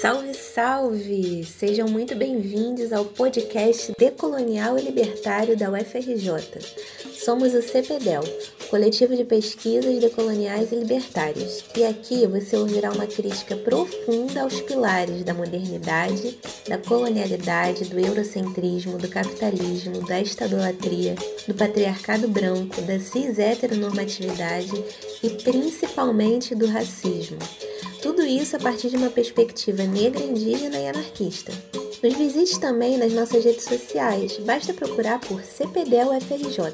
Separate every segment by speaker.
Speaker 1: Salve, salve! Sejam muito bem-vindos ao podcast Decolonial e Libertário da UFRJ. Somos o CPDEL, Coletivo de Pesquisas Decoloniais e Libertárias, e aqui você ouvirá uma crítica profunda aos pilares da modernidade, da colonialidade, do eurocentrismo, do capitalismo, da estadolatria, do patriarcado branco, da cis-heteronormatividade e principalmente do racismo. Tudo isso a partir de uma perspectiva negra, indígena e anarquista. Nos visite também nas nossas redes sociais, basta procurar por CPDEL UFRJ.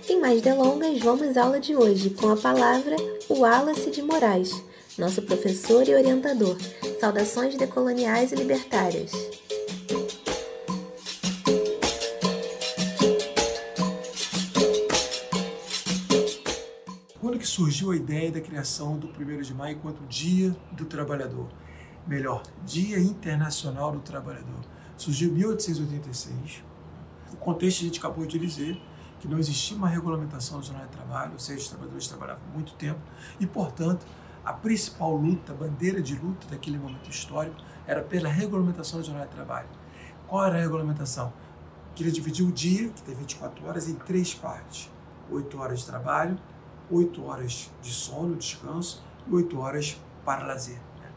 Speaker 1: Sem mais delongas, vamos à aula de hoje com a palavra Wallace de Moraes, nosso professor e orientador. Saudações decoloniais e libertárias.
Speaker 2: Surgiu a ideia da criação do 1 de maio enquanto Dia do Trabalhador? Melhor, Dia Internacional do Trabalhador. Surgiu em 1886. O contexto a gente acabou de dizer que não existia uma regulamentação do jornal de trabalho, ou seja, os trabalhadores trabalhavam muito tempo e, portanto, a principal luta, a bandeira de luta daquele momento histórico era pela regulamentação do jornal de trabalho. Qual era a regulamentação? Queria dividir o dia, que tem 24 horas, em três partes: 8 horas de trabalho, 8 horas de sono, descanso e 8 horas para lazer. Né?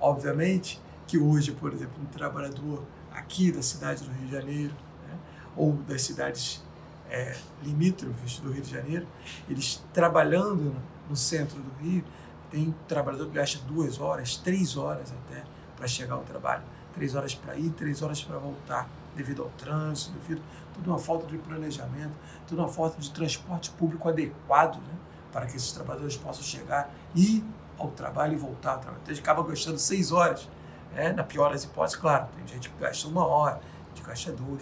Speaker 2: Obviamente que hoje, por exemplo, um trabalhador aqui da cidade do Rio de Janeiro, né, ou das cidades é, limítrofes do Rio de Janeiro, eles trabalhando no, centro do Rio, tem um trabalhador que gasta duas horas, três horas até para chegar ao trabalho. Três horas para ir, três horas para voltar, devido ao trânsito, devido a toda uma falta de planejamento, toda uma falta de transporte público adequado, né? Para que esses trabalhadores possam chegar, ir ao trabalho e voltar ao trabalho. Então, a gente acaba gastando seis horas, né? na pior das hipóteses, claro, tem gente que gasta uma hora, a gente gasta duas,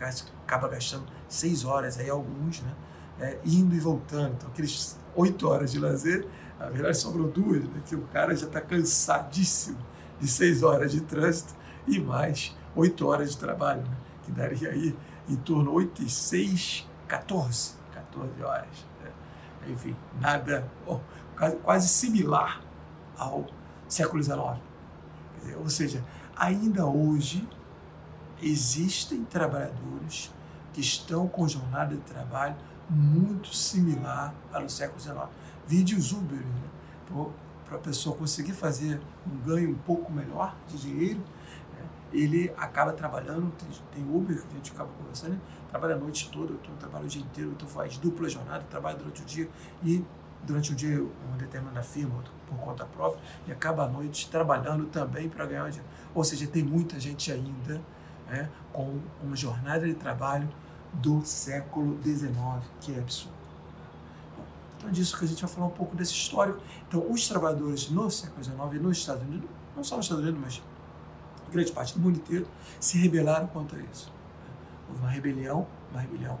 Speaker 2: mas acaba gastando seis horas, aí alguns, né? É, indo e voltando. Então, aqueles oito horas de lazer, na verdade sobrou duas, né? que o cara já está cansadíssimo de seis horas de trânsito e mais oito horas de trabalho, né? que daria aí em torno de oito e seis, 14, 14 horas enfim, nada, oh, quase, quase, similar ao século XIX. Dizer, ou seja, ainda hoje existem trabalhadores que estão com jornada de trabalho muito similar ao século XIX. Vide os Uber, né? para a pessoa conseguir fazer um ganho um pouco melhor de dinheiro? Ele acaba trabalhando, tem, tem Uber que a gente acaba conversando, trabalha a noite toda, eu trabalho o dia inteiro, então faz dupla jornada, trabalha durante o dia e durante o dia uma determinada firma por conta própria e acaba a noite trabalhando também para ganhar dinheiro. Ou seja, tem muita gente ainda né, com uma jornada de trabalho do século XIX, que é absurdo. Então é disso que a gente vai falar um pouco desse histórico. Então, os trabalhadores no século XIX nos Estados Unidos, não só nos Estados Unidos, mas grande parte do mundo inteiro, se rebelaram contra isso houve uma rebelião, uma rebelião,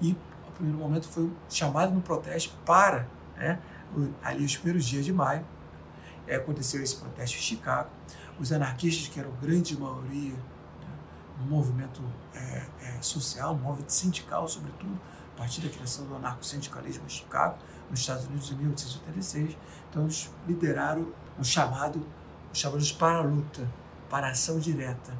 Speaker 2: e no primeiro momento foi chamado no protesto para, né, ali os primeiros dias de maio, é, aconteceu esse protesto em Chicago. Os anarquistas, que eram grande maioria né, no movimento é, é, social, movimento sindical, sobretudo, a partir da criação do anarco-sindicalismo em Chicago, nos Estados Unidos, em 1886. Então, eles lideraram o chamado, os chamados para a luta, para a ação direta,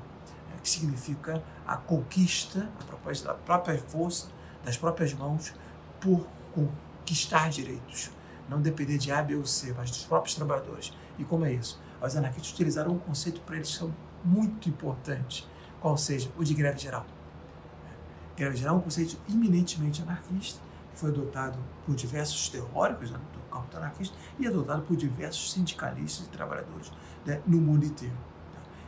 Speaker 2: que significa a conquista, a propósito da própria força, das próprias mãos, por conquistar direitos. Não depender de A, B ou C, mas dos próprios trabalhadores. E como é isso? Os anarquistas utilizaram um conceito para eles são muito importante, qual seja o de greve geral. Greve geral é um conceito eminentemente anarquista, foi adotado por diversos teóricos né, do campo anarquista e adotado por diversos sindicalistas e trabalhadores né, no mundo inteiro.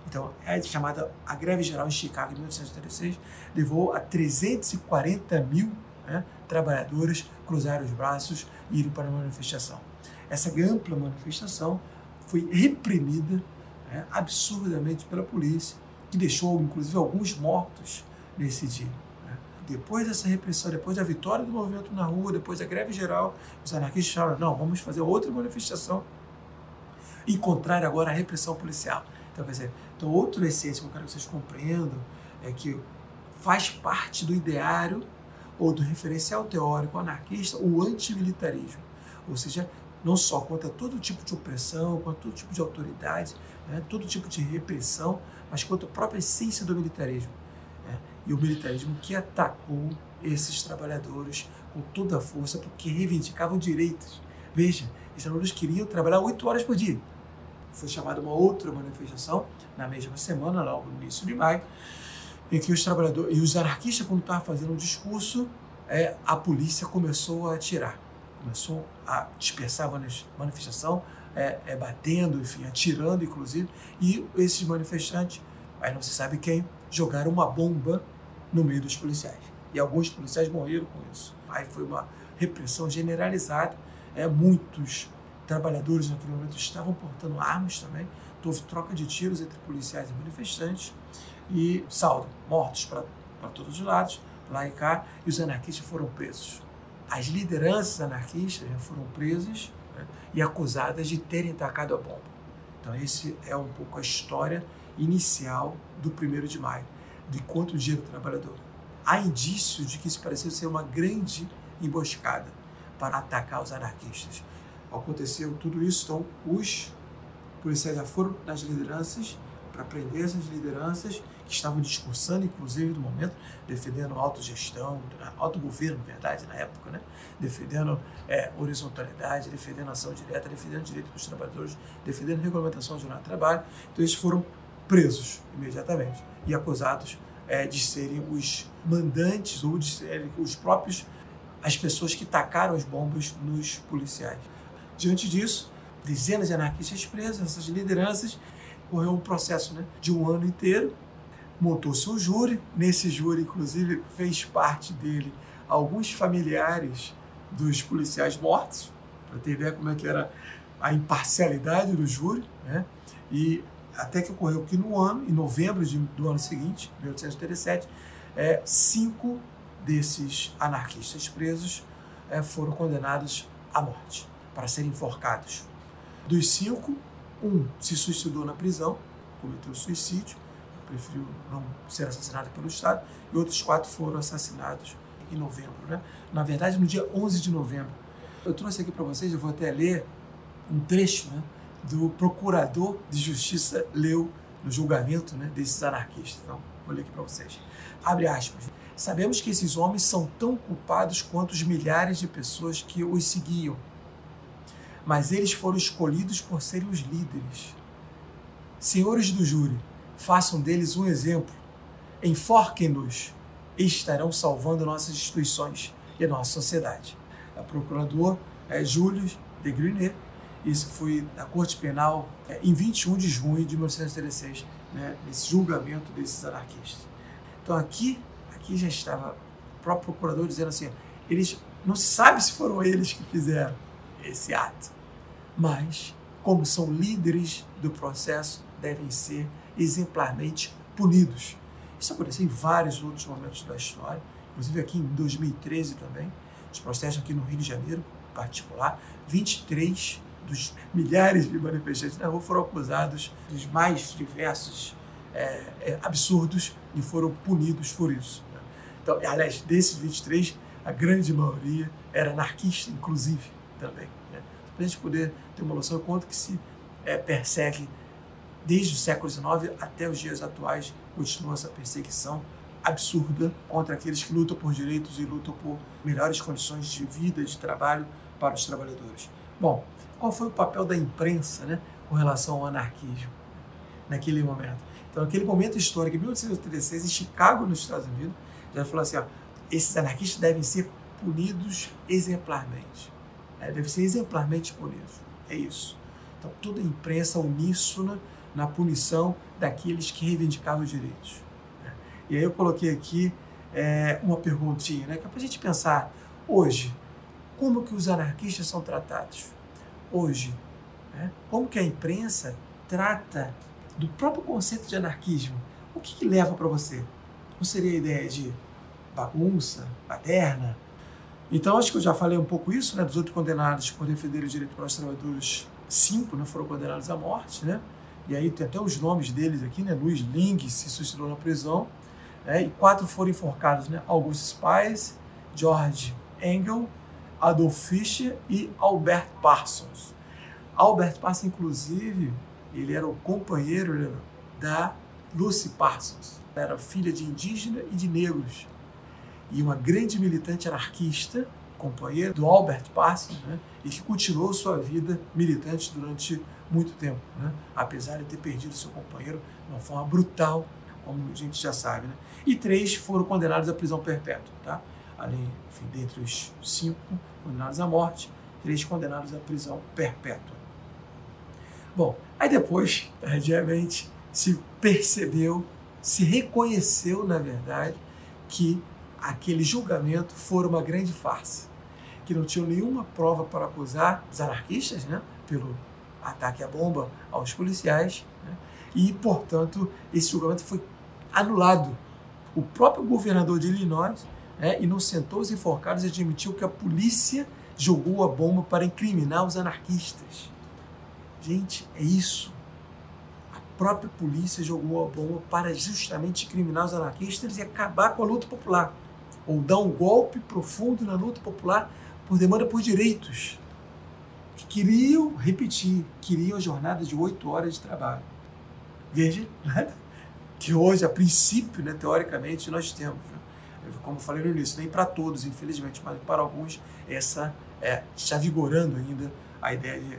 Speaker 2: Então, é chamada a greve geral em Chicago em 1836, levou a 340 mil né, trabalhadores cruzarem os braços e irem para uma manifestação. Essa ampla manifestação foi reprimida né, absurdamente pela polícia, que deixou inclusive alguns mortos nesse dia. Né. Depois dessa repressão, depois da vitória do movimento na rua, depois da greve geral, os anarquistas falaram: não, vamos fazer outra manifestação e contrário agora à repressão policial. Então, quer então outra essência que eu quero que vocês compreendam é que faz parte do ideário ou do referencial teórico anarquista o antimilitarismo. Ou seja, não só contra todo tipo de opressão, contra todo tipo de autoridade, né, todo tipo de repressão, mas contra a própria essência do militarismo. Né, e o militarismo que atacou esses trabalhadores com toda a força porque reivindicavam direitos. Veja, esses trabalhadores queriam trabalhar oito horas por dia. Foi chamada uma outra manifestação na mesma semana, logo no início de maio, em que os trabalhadores e os anarquistas, quando estavam fazendo um discurso, é, a polícia começou a atirar, começou a dispersar a manifestação, é, é, batendo, enfim, atirando, inclusive, e esses manifestantes, aí não se sabe quem, jogaram uma bomba no meio dos policiais. E alguns policiais morreram com isso. Aí foi uma repressão generalizada. É, muitos trabalhadores naquele momento estavam portando armas também. Houve troca de tiros entre policiais e manifestantes. E saldo, mortos para todos os lados, lá e cá, e os anarquistas foram presos. As lideranças anarquistas já foram presas né, e acusadas de terem tacado a bomba. Então, esse é um pouco a história inicial do 1 de maio, de quanto o Dia do Trabalhador há indícios de que isso pareceu ser uma grande emboscada para atacar os anarquistas. Aconteceu tudo isso, então os policiais já foram nas lideranças para prender essas lideranças que estavam discursando, inclusive, no momento, defendendo autogestão, autogoverno, na verdade, na época, né? defendendo é, horizontalidade, defendendo ação direta, defendendo direito dos trabalhadores, defendendo regulamentação do jornal de trabalho. Então, eles foram presos imediatamente e acusados é, de serem os mandantes ou de serem os próprios as pessoas que tacaram as bombas nos policiais. Diante disso, dezenas de anarquistas presos, essas lideranças, correu um processo né, de um ano inteiro, montou-se um júri, nesse júri, inclusive, fez parte dele alguns familiares dos policiais mortos, para ter ideia como é que era a imparcialidade do júri, né? e até que ocorreu que no ano, em novembro de, do ano seguinte, 1837, é, cinco desses anarquistas presos é, foram condenados à morte, para serem enforcados. Dos cinco, um se suicidou na prisão, cometeu suicídio, preferiu não ser assassinado pelo Estado, e outros quatro foram assassinados em novembro. Né? Na verdade, no dia 11 de novembro. Eu trouxe aqui para vocês, eu vou até ler um trecho né, do procurador de justiça leu no julgamento né, desses anarquistas. Então, vou ler aqui para vocês. Abre aspas. Sabemos que esses homens são tão culpados quanto os milhares de pessoas que os seguiam. Mas eles foram escolhidos por serem os líderes. Senhores do júri, façam deles um exemplo. Enforquem-nos e estarão salvando nossas instituições e nossa sociedade. O procurador é Júlio de Grunet isso foi na Corte Penal é, em 21 de junho de 1936, né, nesse julgamento desses anarquistas. Então aqui, aqui já estava o próprio procurador dizendo assim, eles não se sabe se foram eles que fizeram esse ato, mas como são líderes do processo, devem ser exemplarmente punidos. Isso aconteceu em vários outros momentos da história, inclusive aqui em 2013 também, os processos aqui no Rio de Janeiro, em particular, 23 dos milhares de manifestantes na rua foram acusados dos mais diversos é, é, absurdos e foram punidos por isso. Né? Então, aliás, desses 23, a grande maioria era anarquista, inclusive, também. Para a gente poder ter uma noção de quanto que se é, persegue desde o século XIX até os dias atuais, continua essa perseguição absurda contra aqueles que lutam por direitos e lutam por melhores condições de vida, de trabalho para os trabalhadores. Bom, qual foi o papel da imprensa né, com relação ao anarquismo naquele momento. Então, naquele momento histórico, em 1836, em Chicago, nos Estados Unidos, já falou assim: ó, esses anarquistas devem ser punidos exemplarmente. Né? Devem ser exemplarmente punidos. É isso. Então, toda a imprensa uníssona na punição daqueles que reivindicavam os direitos. E aí eu coloquei aqui é, uma perguntinha, né, que é para a gente pensar hoje, como que os anarquistas são tratados? hoje. Né? Como que a imprensa trata do próprio conceito de anarquismo? O que, que leva para você? Não seria a ideia de bagunça, baderna? Então, acho que eu já falei um pouco isso, né, dos outros condenados por defender o direito para os trabalhadores. Cinco né, foram condenados à morte, né? E aí tem até os nomes deles aqui, né? Luiz Ling se suicidou na prisão, né? e quatro foram enforcados, né? August Spies, George Engel, Adolf Fischer e Albert Parsons. Albert Parsons, inclusive, ele era o companheiro da Lucy Parsons. Era filha de indígena e de negros. E uma grande militante anarquista, companheira do Albert Parsons, né? e que continuou sua vida militante durante muito tempo, né? apesar de ter perdido seu companheiro de uma forma brutal, como a gente já sabe. Né? E três foram condenados à prisão perpétua. Tá? Além, enfim, dentre os cinco condenados à morte, três condenados à prisão perpétua. Bom, aí depois, tardiamente, se percebeu, se reconheceu, na verdade, que aquele julgamento foi uma grande farsa, que não tinham nenhuma prova para acusar os anarquistas, né, pelo ataque à bomba aos policiais, né, e, portanto, esse julgamento foi anulado. O próprio governador de Illinois né, inocentou os enforcados e admitiu que a polícia jogou a bomba para incriminar os anarquistas. Gente, é isso. A própria polícia jogou a bomba para justamente incriminar os anarquistas e acabar com a luta popular. Ou dar um golpe profundo na luta popular por demanda por direitos. Que queriam, repetir, queriam a jornada de oito horas de trabalho. Veja, né? que hoje, a princípio, né, teoricamente, nós temos. Né? Como falei no início, nem para todos, infelizmente, mas para alguns, essa é, está vigorando ainda a ideia de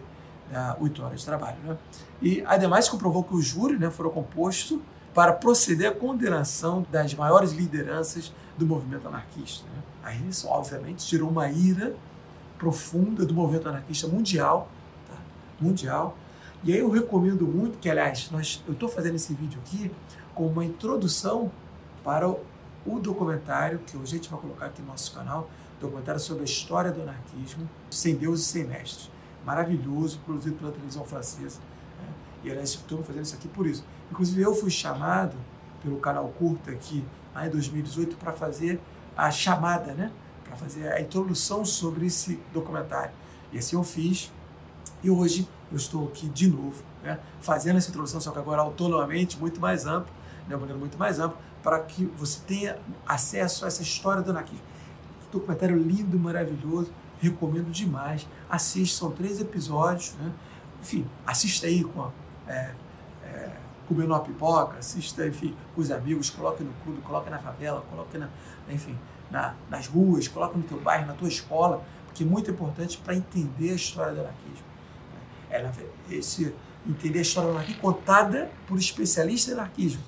Speaker 2: oito horas de trabalho. Né? E, ademais, comprovou que o júri né, foram composto para proceder à condenação das maiores lideranças do movimento anarquista. Né? Aí isso, obviamente, tirou uma ira profunda do movimento anarquista mundial, tá? mundial. E aí eu recomendo muito que, aliás, nós, eu estou fazendo esse vídeo aqui como uma introdução para o, o documentário que hoje a gente vai colocar aqui no nosso canal, documentário sobre a história do anarquismo, sem Deus e sem mestres maravilhoso, produzido pela televisão francesa. Né? E aliás, estamos fazendo isso aqui por isso. Inclusive, eu fui chamado pelo canal Curta aqui, lá em 2018, para fazer a chamada, né? para fazer a introdução sobre esse documentário. E assim eu fiz. E hoje eu estou aqui de novo, né? fazendo essa introdução, só que agora autonomamente, muito mais ampla, de uma maneira muito mais ampla, para que você tenha acesso a essa história do anarquismo. Documentário lindo, maravilhoso recomendo demais. Assiste, são três episódios, né? Enfim, assista aí com é, é, comendo uma pipoca, assista, enfim, com os amigos, coloque no clube, coloque na favela, coloque na, enfim, na, nas ruas, coloque no teu bairro, na tua escola, porque é muito importante para entender a história do anarquismo. É, esse, entender a história do anarquismo contada por especialistas em anarquismo.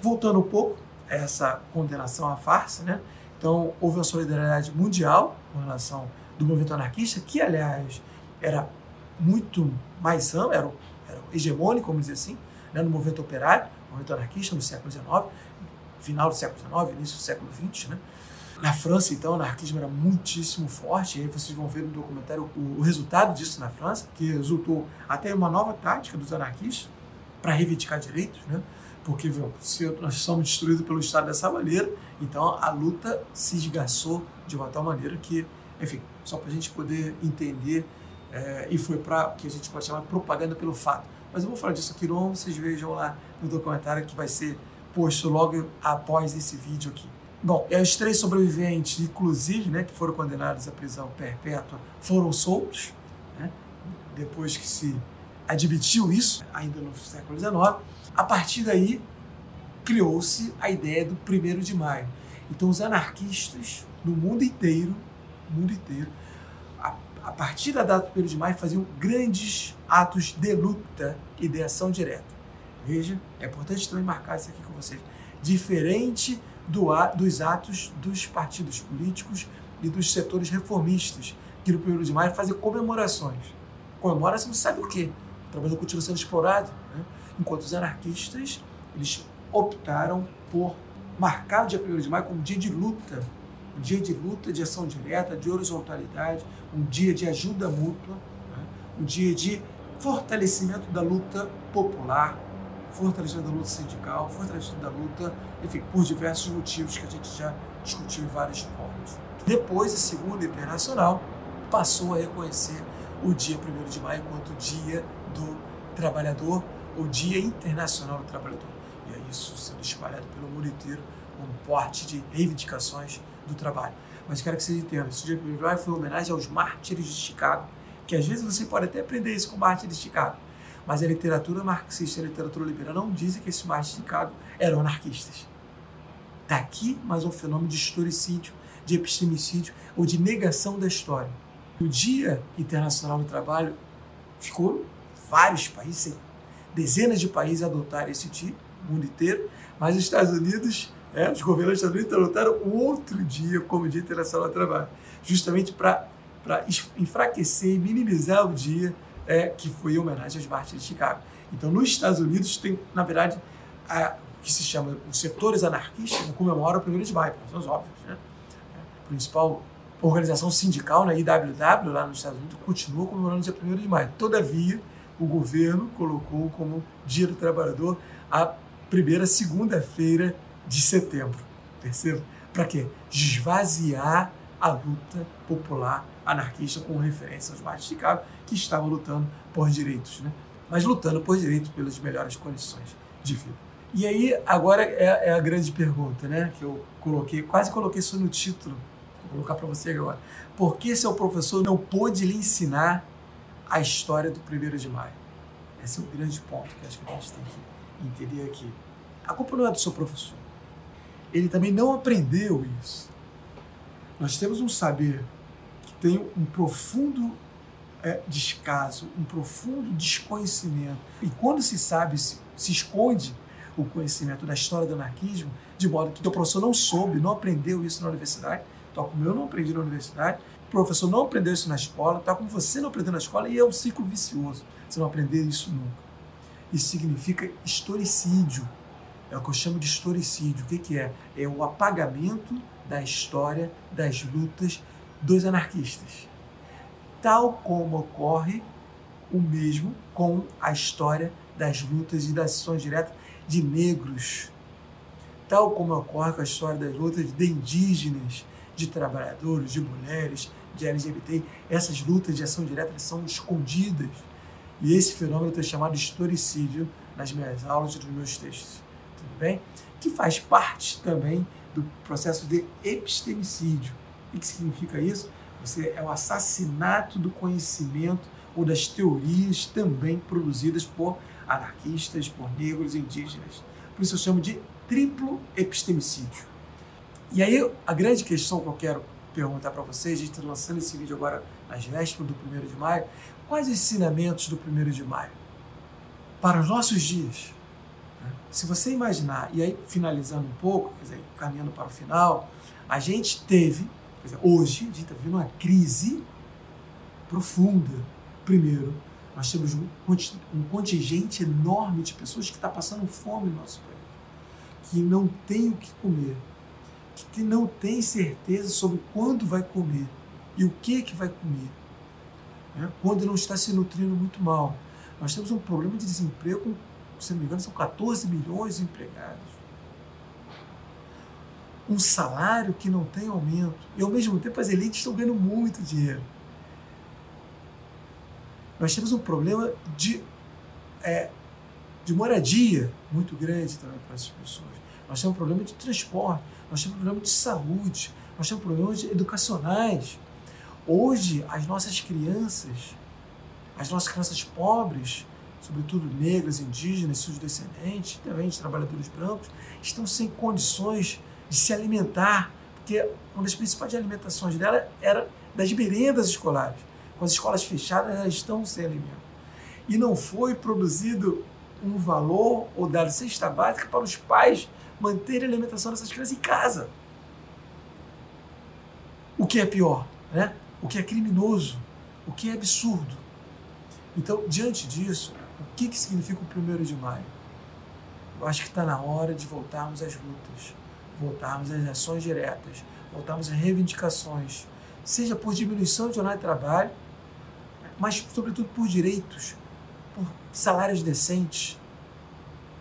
Speaker 2: Voltando um pouco a essa condenação à farsa, né? Então, houve uma solidariedade mundial com relação do movimento anarquista, que, aliás, era muito mais amplo, era hegemônico, vamos dizer assim, né, no movimento operário, no movimento anarquista no século XIX, final do século XIX, início do século XX. Né? Na França, então, o anarquismo era muitíssimo forte, e aí vocês vão ver no documentário o, o resultado disso na França, que resultou até uma nova tática dos anarquistas para reivindicar direitos, né? porque viu, se nós somos destruídos pelo Estado dessa maneira, então a luta se esgaçou de uma tal maneira que, enfim, só para a gente poder entender, é, e foi para o que a gente pode chamar propaganda pelo fato. Mas eu vou falar disso aqui não, vocês vejam lá no documentário que vai ser posto logo após esse vídeo aqui. Bom, e os três sobreviventes, inclusive, né, que foram condenados à prisão perpétua, foram soltos, né, depois que se admitiu isso, ainda no século XIX. A partir daí, criou-se a ideia do primeiro de maio. Então, os anarquistas no mundo inteiro, mundo inteiro, a, partir da data do primeiro de maio, faziam grandes atos de luta e de ação direta. Veja, é importante também marcar isso aqui com vocês. Diferente do, dos atos dos partidos políticos e dos setores reformistas, que no primeiro de maio fazem comemorações. Comemora, você não sabe o quê? O trabalhador continua sendo explorado. Né? enquanto os anarquistas eles optaram por marcar o dia 1 de maio como dia de luta, um dia de luta, de ação direta, de horizontalidade, um dia de ajuda mútua, né? um dia de fortalecimento da luta popular, fortalecimento da luta sindical, fortalecimento da luta, enfim, por diversos motivos que a gente já discutiu em várias formas. Depois, a Segunda Internacional passou a reconhecer o dia 1 de maio enquanto dia do trabalhador o Dia Internacional do Trabalhador. E é isso sendo espalhado pelo mundo inteiro como parte de reivindicações do trabalho. mas quero que vocês entendam. Esse dia 1 de maio foi uma homenagem aos mártires de Chicago, que às vezes você pode até aprender isso com mártires de Chicago, mas a literatura marxista e a literatura liberal não dizem que esses mártires de Chicago eram anarquistas. Daqui mais um fenômeno de historicídio, de epistemicídio ou de negação da história. O Dia Internacional do Trabalho ficou vários países, dezenas de países adotaram esse dia, o mundo inteiro, mas os Estados Unidos, é, os dos Estados Unidos adotaram outro dia como Dia Internacional do Trabalho, justamente para enfraquecer e minimizar o dia é, que foi em homenagem aos mártires de Chicago. Então, nos Estados Unidos, tem, na verdade, a, o que se chama os setores anarquistas comemoram o 1 de maio, por razões óbvias. Né? A principal organização sindical, na IWW, lá nos Estados Unidos, continua comemorando o dia 1 de maio. Todavia, o governo colocou como Dia do Trabalhador a primeira segunda-feira de setembro. Percebe? Para quê? Esvaziar a luta popular anarquista com referência aos mais de Chicago, que estavam lutando por direitos, né? mas lutando por direitos pelas melhores condições de vida. E aí, agora é, é a grande pergunta, né? Que eu coloquei, quase coloquei isso no título, vou colocar para você agora. Por que seu professor não pôde lhe ensinar a história do 1 de maio? Esse é o grande ponto que acho que a gente tem que entender aqui. A culpa não é do seu professor. Ele também não aprendeu isso. Nós temos um saber que tem um profundo é, descaso, um profundo desconhecimento. E quando se sabe, se, se esconde o conhecimento da história do anarquismo, de modo que o professor não soube, não aprendeu isso na universidade, tal como eu não aprendi na universidade, o professor não aprendeu isso na escola, tal como você não aprendeu na escola, e é um ciclo vicioso. Você não aprender isso nunca. Isso significa historicídio. É o que eu chamo de historicídio. O que, que é? É o apagamento da história das lutas dos anarquistas. Tal como ocorre o mesmo com a história das lutas e das ações diretas de negros. Tal como ocorre com a história das lutas de indígenas, de trabalhadores, de mulheres, de LGBT. Essas lutas de ação direta são escondidas. E esse fenômeno tem chamado historicídio nas minhas aulas e nos meus textos. Tudo bem? Que faz parte também do processo de epistemicídio. O que significa isso? Você é o assassinato do conhecimento ou das teorias também produzidas por anarquistas, por negros e indígenas. Por isso eu chamo de triplo epistemicídio. E aí a grande questão que eu quero perguntar para vocês, a gente está lançando esse vídeo agora às vésperas do 1 de maio, quais ensinamentos do 1 de maio? Para os nossos dias. Se você imaginar, e aí finalizando um pouco, quer dizer, caminhando para o final, a gente teve, dizer, hoje, a gente está vivendo uma crise profunda. Primeiro, nós temos um, um contingente enorme de pessoas que está passando fome no nosso país, que não tem o que comer, que não tem certeza sobre quando vai comer e o que que vai comer, né? quando não está se nutrindo muito mal. Nós temos um problema de desemprego, se não me engano, são 14 milhões de empregados. Um salário que não tem aumento. E ao mesmo tempo as elites estão ganhando muito dinheiro. Nós temos um problema de, é, de moradia muito grande também para essas pessoas. Nós temos um problema de transporte nós temos problemas de saúde, nós temos problemas educacionais. Hoje, as nossas crianças, as nossas crianças pobres, sobretudo negras, indígenas, seus descendentes, também de trabalhadores brancos, estão sem condições de se alimentar, porque uma das principais alimentações dela era das merendas escolares. Com as escolas fechadas, elas estão sem alimento. E não foi produzido um valor ou dado cesta básica para os pais manter a alimentação dessas crianças em casa. O que é pior, né? O que é criminoso, o que é absurdo. Então, diante disso, que, que significa o primeiro de maio? Eu acho que está na hora de voltarmos às lutas, voltarmos às ações diretas, voltarmos às reivindicações, seja por diminuição de jornada de trabalho, mas sobretudo por direitos, por salários decentes,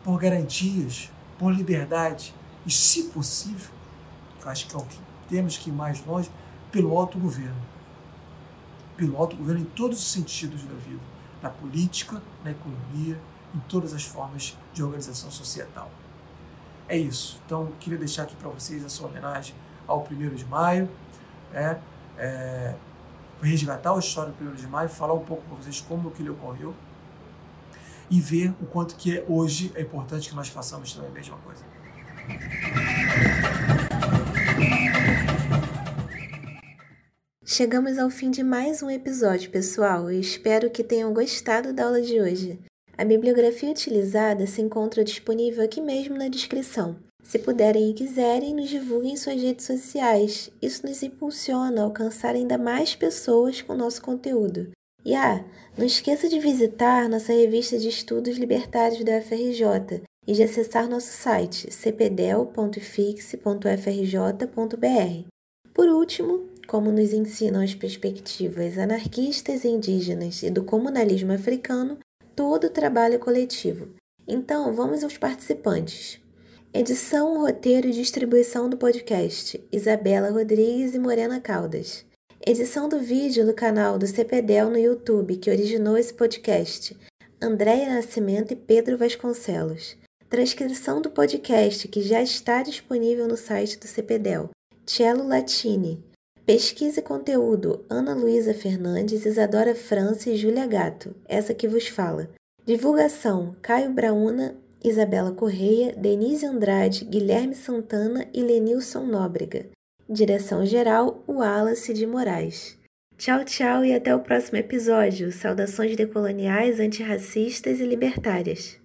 Speaker 2: por garantias, por liberdade e, se possível, eu acho que é o que temos que ir mais longe, pelo autogoverno. Pelo autogoverno em todos os sentidos da vida, na política, na economia, em todas as formas de organização societal. É isso. Então, queria deixar aqui para vocês essa homenagem ao 1 de maio. é, é resgatar a história do 1 de maio, falar um pouco para vocês como que ele ocorreu e ver o quanto que hoje é importante que nós façamos também a mesma coisa.
Speaker 1: Chegamos ao fim de mais um episódio, pessoal, e espero que tenham gostado da aula de hoje. A bibliografia utilizada se encontra disponível aqui mesmo na descrição. Se puderem e quiserem, nos divulguem em suas redes sociais. Isso nos impulsiona a alcançar ainda mais pessoas com nosso conteúdo. E ah, não esqueça de visitar nossa revista de estudos libertários da FRJ e de acessar nosso site cpdel.fix.frj.br. Por último, como nos ensinam as perspectivas anarquistas e indígenas e do comunalismo africano, todo trabalho coletivo. Então, vamos aos participantes. Edição, roteiro e distribuição do podcast: Isabela Rodrigues e Morena Caldas. Edição do vídeo do canal do CPDEL no YouTube, que originou esse podcast: Andréia Nascimento e Pedro Vasconcelos. Transcrição do podcast, que já está disponível no site do CPDEL: Cello Latini. Pesquisa e conteúdo: Ana Luísa Fernandes, Isadora França e Júlia Gato, essa que vos fala. Divulgação: Caio Brauna, Isabela Correia, Denise Andrade, Guilherme Santana e Lenilson Nóbrega. Direção-geral: Wallace de Moraes. Tchau, tchau e até o próximo episódio. Saudações decoloniais, antirracistas e libertárias.